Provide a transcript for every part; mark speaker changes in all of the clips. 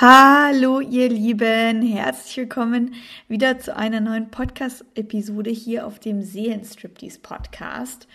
Speaker 1: Hallo ihr Lieben, herzlich willkommen wieder zu einer neuen Podcast-Episode hier auf dem Seelenstriptease Podcast.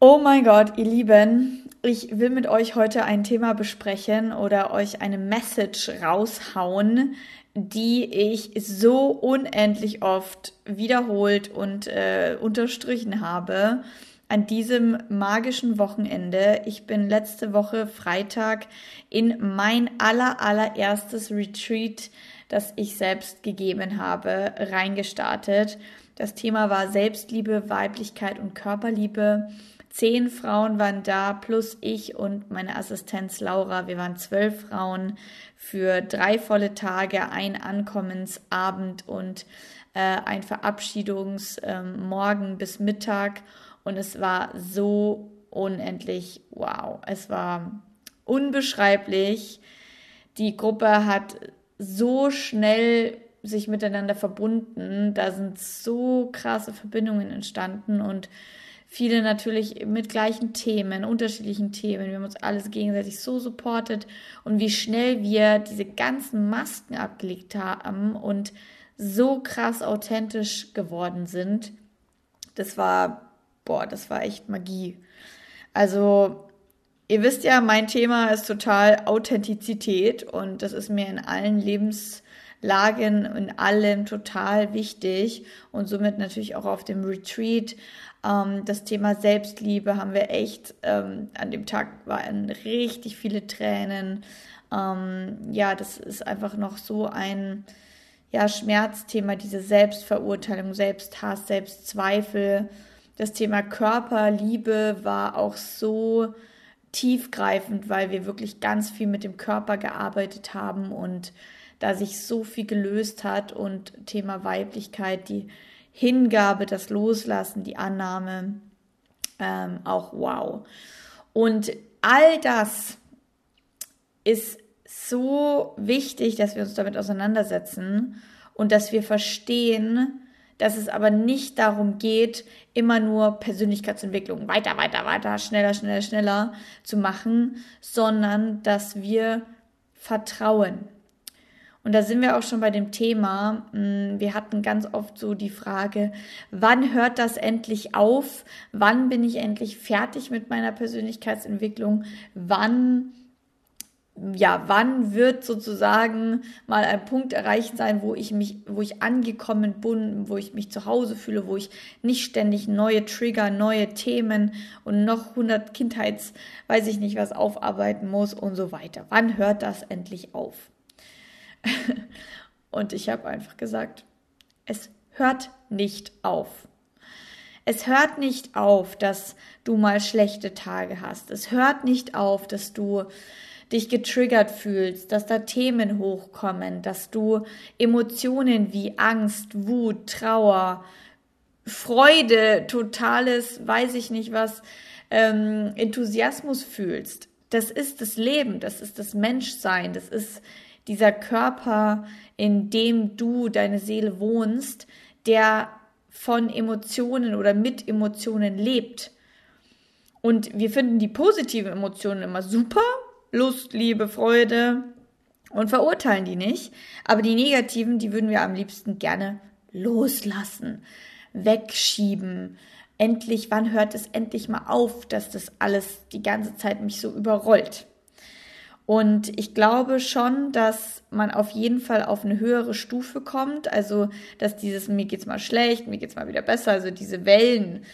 Speaker 1: Oh mein Gott, ihr Lieben, ich will mit euch heute ein Thema besprechen oder euch eine Message raushauen, die ich so unendlich oft wiederholt und äh, unterstrichen habe an diesem magischen Wochenende. Ich bin letzte Woche Freitag in mein aller, allererstes Retreat, das ich selbst gegeben habe, reingestartet. Das Thema war Selbstliebe, Weiblichkeit und Körperliebe. Zehn Frauen waren da, plus ich und meine Assistenz Laura. Wir waren zwölf Frauen für drei volle Tage, ein Ankommensabend und äh, ein Verabschiedungsmorgen ähm, bis Mittag. Und es war so unendlich wow. Es war unbeschreiblich. Die Gruppe hat so schnell sich miteinander verbunden. Da sind so krasse Verbindungen entstanden und viele natürlich mit gleichen Themen, unterschiedlichen Themen. Wir haben uns alles gegenseitig so supportet und wie schnell wir diese ganzen Masken abgelegt haben und so krass authentisch geworden sind. Das war boah, das war echt Magie. Also, ihr wisst ja, mein Thema ist total Authentizität und das ist mir in allen Lebenslagen, in allem total wichtig und somit natürlich auch auf dem Retreat. Ähm, das Thema Selbstliebe haben wir echt, ähm, an dem Tag waren richtig viele Tränen. Ähm, ja, das ist einfach noch so ein, ja, Schmerzthema, diese Selbstverurteilung, Selbsthass, Selbstzweifel. Das Thema Körperliebe war auch so tiefgreifend, weil wir wirklich ganz viel mit dem Körper gearbeitet haben und da sich so viel gelöst hat und Thema Weiblichkeit, die Hingabe, das Loslassen, die Annahme, ähm, auch wow. Und all das ist so wichtig, dass wir uns damit auseinandersetzen und dass wir verstehen, dass es aber nicht darum geht, immer nur Persönlichkeitsentwicklung weiter, weiter, weiter, schneller, schneller, schneller zu machen, sondern dass wir vertrauen. Und da sind wir auch schon bei dem Thema. Hm, wir hatten ganz oft so die Frage, wann hört das endlich auf? Wann bin ich endlich fertig mit meiner Persönlichkeitsentwicklung? Wann ja, wann wird sozusagen mal ein Punkt erreicht sein, wo ich mich, wo ich angekommen bin, wo ich mich zu Hause fühle, wo ich nicht ständig neue Trigger, neue Themen und noch 100 Kindheits, weiß ich nicht was aufarbeiten muss und so weiter. Wann hört das endlich auf? und ich habe einfach gesagt, es hört nicht auf. Es hört nicht auf, dass du mal schlechte Tage hast. Es hört nicht auf, dass du dich getriggert fühlst, dass da Themen hochkommen, dass du Emotionen wie Angst, Wut, Trauer, Freude, totales, weiß ich nicht was, ähm, Enthusiasmus fühlst. Das ist das Leben, das ist das Menschsein, das ist dieser Körper, in dem du, deine Seele wohnst, der von Emotionen oder mit Emotionen lebt. Und wir finden die positiven Emotionen immer super Lust, Liebe, Freude und verurteilen die nicht. Aber die negativen, die würden wir am liebsten gerne loslassen, wegschieben. Endlich, wann hört es endlich mal auf, dass das alles die ganze Zeit mich so überrollt? Und ich glaube schon, dass man auf jeden Fall auf eine höhere Stufe kommt. Also, dass dieses mir geht's mal schlecht, mir geht's mal wieder besser, also diese Wellen,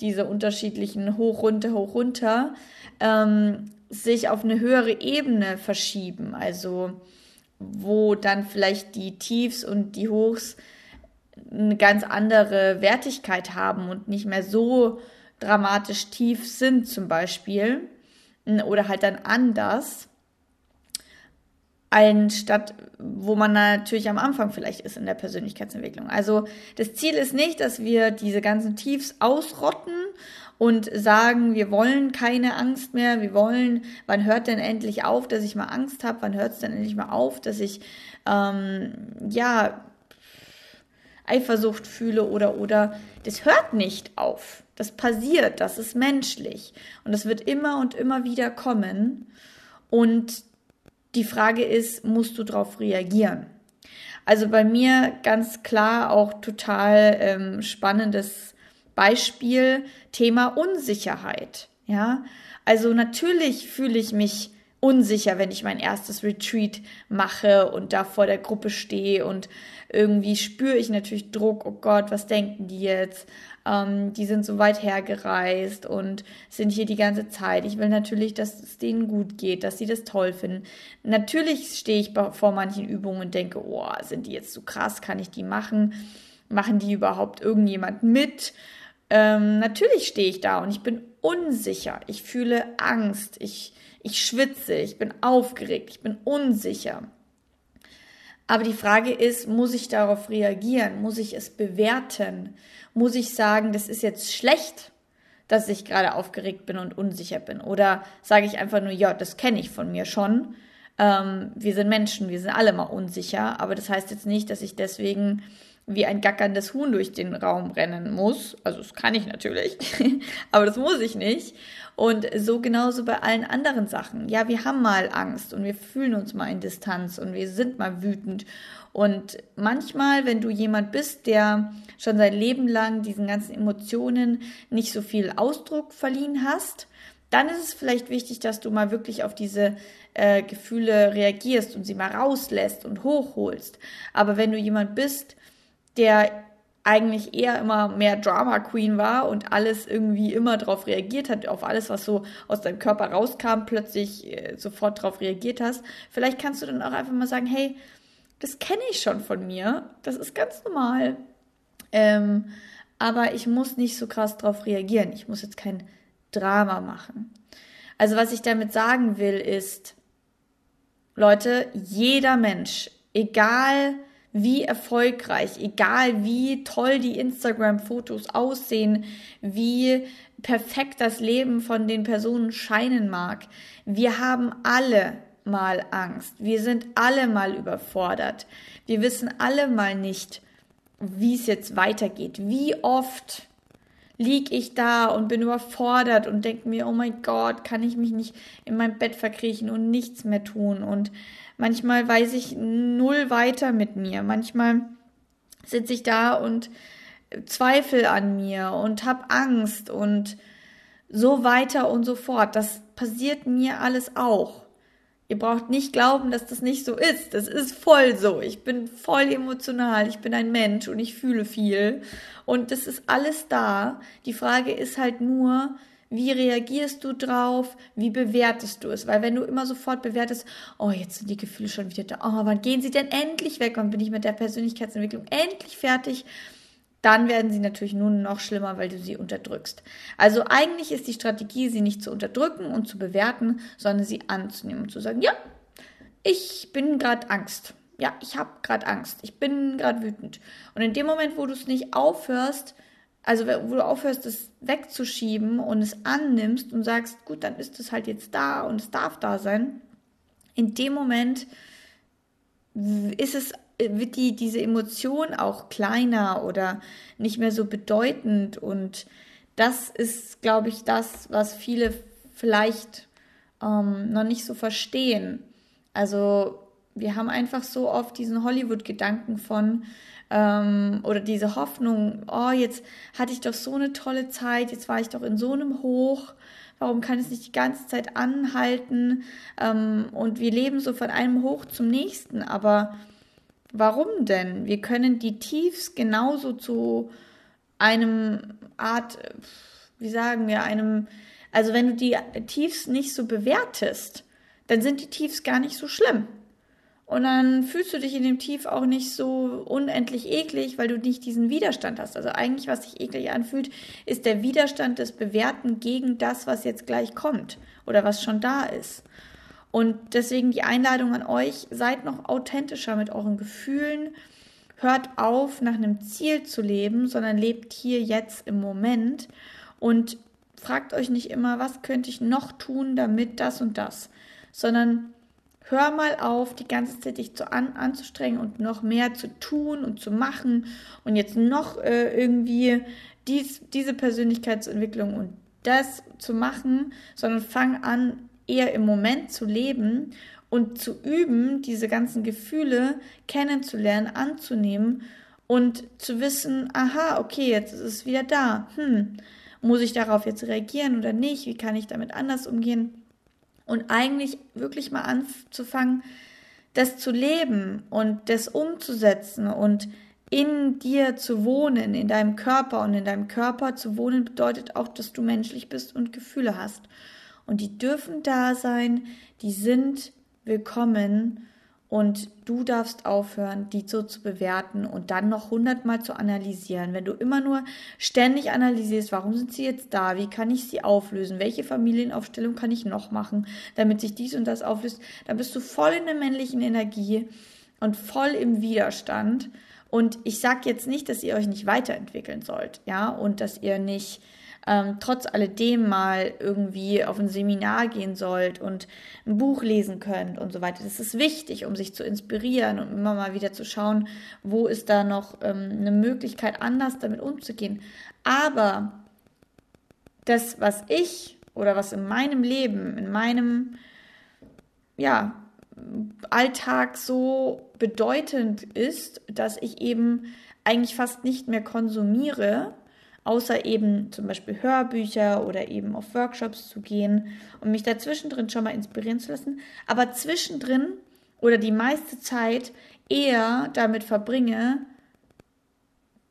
Speaker 1: diese unterschiedlichen hoch, runter, hoch, runter, ähm, sich auf eine höhere Ebene verschieben. Also wo dann vielleicht die Tiefs und die Hochs eine ganz andere Wertigkeit haben und nicht mehr so dramatisch tief sind zum Beispiel oder halt dann anders, anstatt wo man natürlich am Anfang vielleicht ist in der Persönlichkeitsentwicklung. Also das Ziel ist nicht, dass wir diese ganzen Tiefs ausrotten und sagen, wir wollen keine Angst mehr, wir wollen, wann hört denn endlich auf, dass ich mal Angst habe, wann hört es denn endlich mal auf, dass ich ähm, ja Eifersucht fühle oder oder. Das hört nicht auf. Das passiert, das ist menschlich. Und das wird immer und immer wieder kommen. Und Die Frage ist, musst du darauf reagieren? Also bei mir ganz klar auch total ähm, spannendes Beispiel, Thema Unsicherheit. Ja, also natürlich fühle ich mich unsicher, wenn ich mein erstes Retreat mache und da vor der Gruppe stehe und irgendwie spüre ich natürlich Druck, oh Gott, was denken die jetzt? Ähm, die sind so weit hergereist und sind hier die ganze Zeit. Ich will natürlich, dass es denen gut geht, dass sie das toll finden. Natürlich stehe ich vor manchen Übungen und denke, oh, sind die jetzt so krass, kann ich die machen? Machen die überhaupt irgendjemand mit? Ähm, natürlich stehe ich da und ich bin unsicher. Ich fühle Angst. Ich ich schwitze, ich bin aufgeregt, ich bin unsicher. Aber die Frage ist, muss ich darauf reagieren? Muss ich es bewerten? Muss ich sagen, das ist jetzt schlecht, dass ich gerade aufgeregt bin und unsicher bin? Oder sage ich einfach nur, ja, das kenne ich von mir schon. Ähm, wir sind Menschen, wir sind alle mal unsicher, aber das heißt jetzt nicht, dass ich deswegen wie ein gackerndes Huhn durch den Raum rennen muss. Also das kann ich natürlich, aber das muss ich nicht. Und so genauso bei allen anderen Sachen. Ja, wir haben mal Angst und wir fühlen uns mal in Distanz und wir sind mal wütend. Und manchmal, wenn du jemand bist, der schon sein Leben lang diesen ganzen Emotionen nicht so viel Ausdruck verliehen hast, dann ist es vielleicht wichtig, dass du mal wirklich auf diese äh, Gefühle reagierst und sie mal rauslässt und hochholst. Aber wenn du jemand bist, der eigentlich eher immer mehr Drama Queen war und alles irgendwie immer darauf reagiert hat, auf alles, was so aus deinem Körper rauskam, plötzlich äh, sofort darauf reagiert hast. Vielleicht kannst du dann auch einfach mal sagen, hey, das kenne ich schon von mir, das ist ganz normal. Ähm, aber ich muss nicht so krass darauf reagieren. Ich muss jetzt kein Drama machen. Also was ich damit sagen will, ist, Leute, jeder Mensch, egal wie erfolgreich, egal wie toll die Instagram-Fotos aussehen, wie perfekt das Leben von den Personen scheinen mag. Wir haben alle mal Angst. Wir sind alle mal überfordert. Wir wissen alle mal nicht, wie es jetzt weitergeht. Wie oft lieg ich da und bin überfordert und denke mir, oh mein Gott, kann ich mich nicht in mein Bett verkriechen und nichts mehr tun und Manchmal weiß ich null weiter mit mir. Manchmal sitze ich da und zweifle an mir und habe Angst und so weiter und so fort. Das passiert mir alles auch. Ihr braucht nicht glauben, dass das nicht so ist. Das ist voll so. Ich bin voll emotional. Ich bin ein Mensch und ich fühle viel. Und das ist alles da. Die Frage ist halt nur, wie reagierst du drauf? Wie bewertest du es? Weil wenn du immer sofort bewertest, oh, jetzt sind die Gefühle schon wieder da. Oh, wann gehen sie denn endlich weg? Und bin ich mit der Persönlichkeitsentwicklung endlich fertig? Dann werden sie natürlich nun noch schlimmer, weil du sie unterdrückst. Also eigentlich ist die Strategie, sie nicht zu unterdrücken und zu bewerten, sondern sie anzunehmen und zu sagen, ja, ich bin gerade Angst. Ja, ich habe gerade Angst. Ich bin gerade wütend. Und in dem Moment, wo du es nicht aufhörst, also wo du aufhörst, es wegzuschieben und es annimmst und sagst, gut, dann ist es halt jetzt da und es darf da sein. In dem Moment ist es, wird die, diese Emotion auch kleiner oder nicht mehr so bedeutend. Und das ist, glaube ich, das, was viele vielleicht ähm, noch nicht so verstehen. Also wir haben einfach so oft diesen Hollywood-Gedanken von, ähm, oder diese Hoffnung, oh, jetzt hatte ich doch so eine tolle Zeit, jetzt war ich doch in so einem Hoch, warum kann es nicht die ganze Zeit anhalten? Ähm, und wir leben so von einem Hoch zum nächsten, aber warum denn? Wir können die Tiefs genauso zu einem Art, wie sagen wir, einem, also wenn du die Tiefs nicht so bewertest, dann sind die Tiefs gar nicht so schlimm. Und dann fühlst du dich in dem Tief auch nicht so unendlich eklig, weil du nicht diesen Widerstand hast. Also eigentlich, was sich eklig anfühlt, ist der Widerstand des Bewerten gegen das, was jetzt gleich kommt oder was schon da ist. Und deswegen die Einladung an euch, seid noch authentischer mit euren Gefühlen. Hört auf, nach einem Ziel zu leben, sondern lebt hier jetzt im Moment und fragt euch nicht immer, was könnte ich noch tun, damit das und das, sondern Hör mal auf, die ganze Zeit dich zu an, anzustrengen und noch mehr zu tun und zu machen und jetzt noch äh, irgendwie dies, diese Persönlichkeitsentwicklung und das zu machen, sondern fang an, eher im Moment zu leben und zu üben, diese ganzen Gefühle kennenzulernen, anzunehmen und zu wissen, aha, okay, jetzt ist es wieder da. Hm, muss ich darauf jetzt reagieren oder nicht? Wie kann ich damit anders umgehen? Und eigentlich wirklich mal anzufangen, das zu leben und das umzusetzen und in dir zu wohnen, in deinem Körper. Und in deinem Körper zu wohnen bedeutet auch, dass du menschlich bist und Gefühle hast. Und die dürfen da sein, die sind willkommen und du darfst aufhören, die so zu bewerten und dann noch hundertmal zu analysieren. Wenn du immer nur ständig analysierst, warum sind sie jetzt da? Wie kann ich sie auflösen? Welche Familienaufstellung kann ich noch machen, damit sich dies und das auflöst? Dann bist du voll in der männlichen Energie und voll im Widerstand. Und ich sage jetzt nicht, dass ihr euch nicht weiterentwickeln sollt, ja, und dass ihr nicht ähm, trotz alledem mal irgendwie auf ein Seminar gehen sollt und ein Buch lesen könnt und so weiter. Das ist wichtig, um sich zu inspirieren und immer mal wieder zu schauen, wo ist da noch ähm, eine Möglichkeit, anders damit umzugehen. Aber das, was ich oder was in meinem Leben, in meinem, ja, Alltag so bedeutend ist, dass ich eben eigentlich fast nicht mehr konsumiere, außer eben zum Beispiel Hörbücher oder eben auf Workshops zu gehen und mich dazwischendrin schon mal inspirieren zu lassen, aber zwischendrin oder die meiste Zeit eher damit verbringe,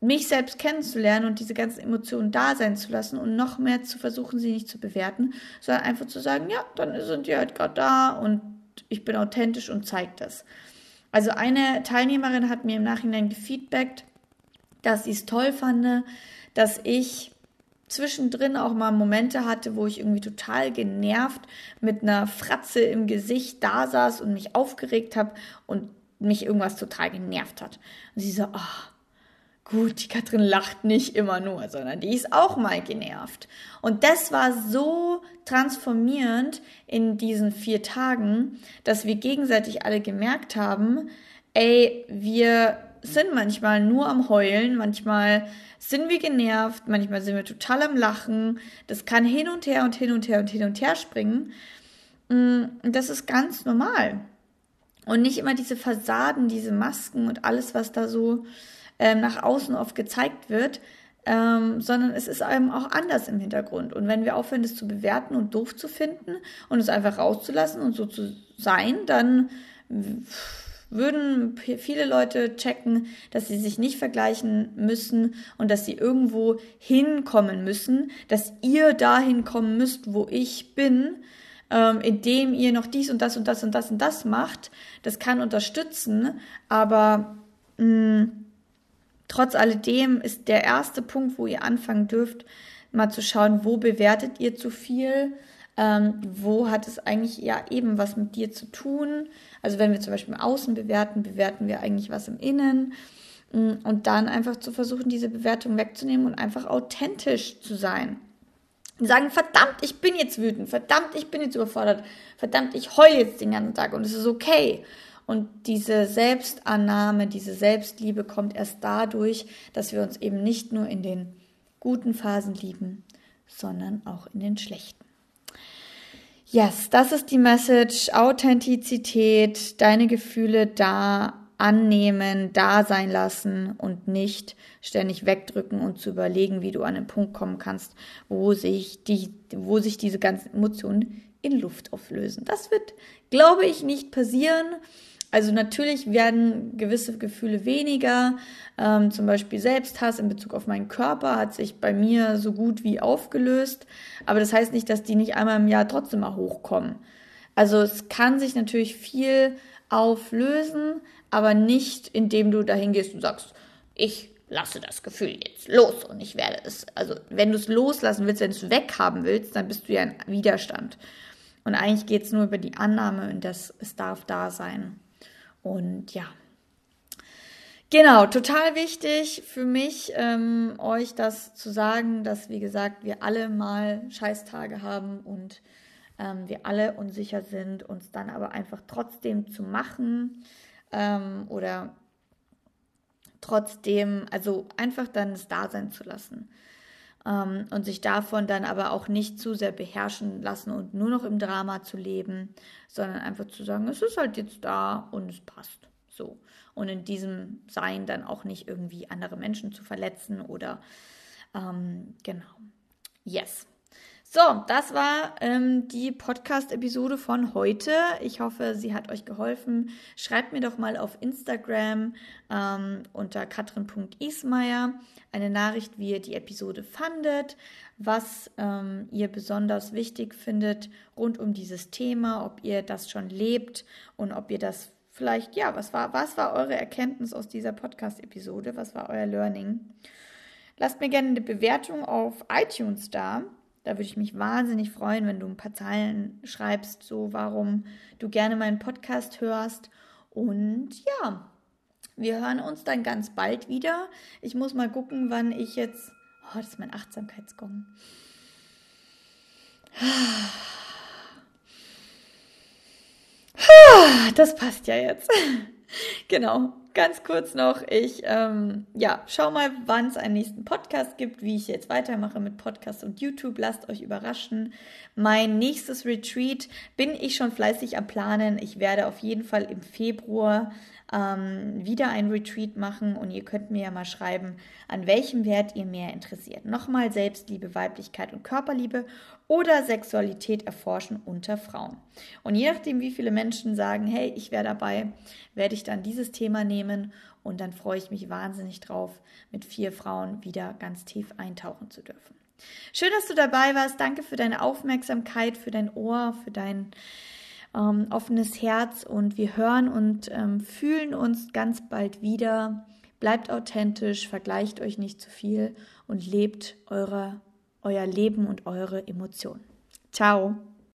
Speaker 1: mich selbst kennenzulernen und diese ganzen Emotionen da sein zu lassen und noch mehr zu versuchen, sie nicht zu bewerten, sondern einfach zu sagen, ja, dann sind die halt gerade da und ich bin authentisch und zeige das. Also eine Teilnehmerin hat mir im Nachhinein gefeedbackt, dass sie es toll fand, dass ich zwischendrin auch mal Momente hatte, wo ich irgendwie total genervt mit einer Fratze im Gesicht da saß und mich aufgeregt habe und mich irgendwas total genervt hat. Und sie so, oh, gut, die Katrin lacht nicht immer nur, sondern die ist auch mal genervt. Und das war so transformierend in diesen vier Tagen, dass wir gegenseitig alle gemerkt haben, ey, wir sind manchmal nur am Heulen, manchmal sind wir genervt, manchmal sind wir total am Lachen. Das kann hin und her und hin und her und hin und her springen. Mm, das ist ganz normal. Und nicht immer diese Fassaden, diese Masken und alles, was da so ähm, nach außen oft gezeigt wird, ähm, sondern es ist einem auch anders im Hintergrund. Und wenn wir aufhören, das zu bewerten und doof zu finden und es einfach rauszulassen und so zu sein, dann würden viele Leute checken, dass sie sich nicht vergleichen müssen und dass sie irgendwo hinkommen müssen, dass ihr dahin kommen müsst, wo ich bin, ähm, indem ihr noch dies und das und das und das und das macht. Das kann unterstützen, aber mh, mm, trotz alledem ist der erste Punkt, wo ihr anfangen dürft, mal zu schauen, wo bewertet ihr zu viel, ähm, wo hat es eigentlich ja eben was mit dir zu tun, also wenn wir zum Beispiel im Außen bewerten, bewerten wir eigentlich was im Innen. Mm, und dann einfach zu versuchen, diese Bewertung wegzunehmen und einfach authentisch zu sein. Und sagen, verdammt, ich bin jetzt wütend, verdammt, ich bin jetzt überfordert, verdammt, ich heule jetzt den ganzen Tag und es ist okay. Und diese Selbstannahme, diese Selbstliebe kommt erst dadurch, dass wir uns eben nicht nur in den guten Phasen lieben, sondern auch in den schlechten. Yes, das ist die Message. Authentizität, deine Gefühle da annehmen, da sein lassen und nicht ständig wegdrücken und zu überlegen, wie du an den Punkt kommen kannst, wo sich die, wo sich diese ganzen Emotionen in Luft auflösen. Das wird, glaube ich, nicht passieren. Also natürlich werden gewisse Gefühle weniger, ähm, zum Beispiel Selbsthass in Bezug auf meinen Körper hat sich bei mir so gut wie aufgelöst, aber das heißt nicht, dass die nicht einmal im Jahr trotzdem mal hochkommen. Also es kann sich natürlich viel auflösen, aber nicht indem du dahin gehst und sagst, ich lasse das Gefühl jetzt los und ich werde es. Also wenn du es loslassen willst, wenn du es weghaben willst, dann bist du ja in Widerstand. Und eigentlich geht es nur über die Annahme und das, es darf da sein. Und ja, Genau, total wichtig für mich, ähm, euch das zu sagen, dass, wie gesagt, wir alle mal Scheißtage haben und ähm, wir alle unsicher sind, uns dann aber einfach trotzdem zu machen ähm, oder trotzdem, also einfach dann es da sein zu lassen. Ähm, und sich davon dann aber auch nicht zu sehr beherrschen lassen und nur noch im Drama zu leben, sondern einfach zu sagen, es ist halt jetzt da und es passt. So. Und in diesem Sein dann auch nicht irgendwie andere Menschen zu verletzen oder ähm, genau. Yes. So, das war ähm, die Podcast-Episode von heute. Ich hoffe, sie hat euch geholfen. Schreibt mir doch mal auf Instagram ähm, unter katrin.ismeier eine Nachricht, wie ihr die Episode fandet, was ähm, ihr besonders wichtig findet rund um dieses Thema, ob ihr das schon lebt und ob ihr das vielleicht, ja, was war, was war eure Erkenntnis aus dieser Podcast-Episode? Was war euer Learning? Lasst mir gerne eine Bewertung auf iTunes da. Da würde ich mich wahnsinnig freuen, wenn du ein paar Zeilen schreibst, so warum du gerne meinen Podcast hörst. Und ja, wir hören uns dann ganz bald wieder. Ich muss mal gucken, wann ich jetzt. Oh, das ist mein Achtsamkeitsgong. Das passt ja jetzt. Genau ganz kurz noch, ich ähm, ja, schau mal, wann es einen nächsten Podcast gibt, wie ich jetzt weitermache mit Podcast und YouTube. Lasst euch überraschen. Mein nächstes Retreat bin ich schon fleißig am Planen. Ich werde auf jeden Fall im Februar ähm, wieder ein Retreat machen und ihr könnt mir ja mal schreiben, an welchem Wert ihr mehr interessiert. Nochmal Selbstliebe, Weiblichkeit und Körperliebe oder Sexualität erforschen unter Frauen. Und je nachdem, wie viele Menschen sagen, hey, ich wäre dabei, werde ich dann dieses Thema nehmen und dann freue ich mich wahnsinnig drauf, mit vier Frauen wieder ganz tief eintauchen zu dürfen. Schön, dass du dabei warst. Danke für deine Aufmerksamkeit, für dein Ohr, für dein ähm, offenes Herz und wir hören und ähm, fühlen uns ganz bald wieder. Bleibt authentisch, vergleicht euch nicht zu viel und lebt eure, euer Leben und eure Emotionen. Ciao!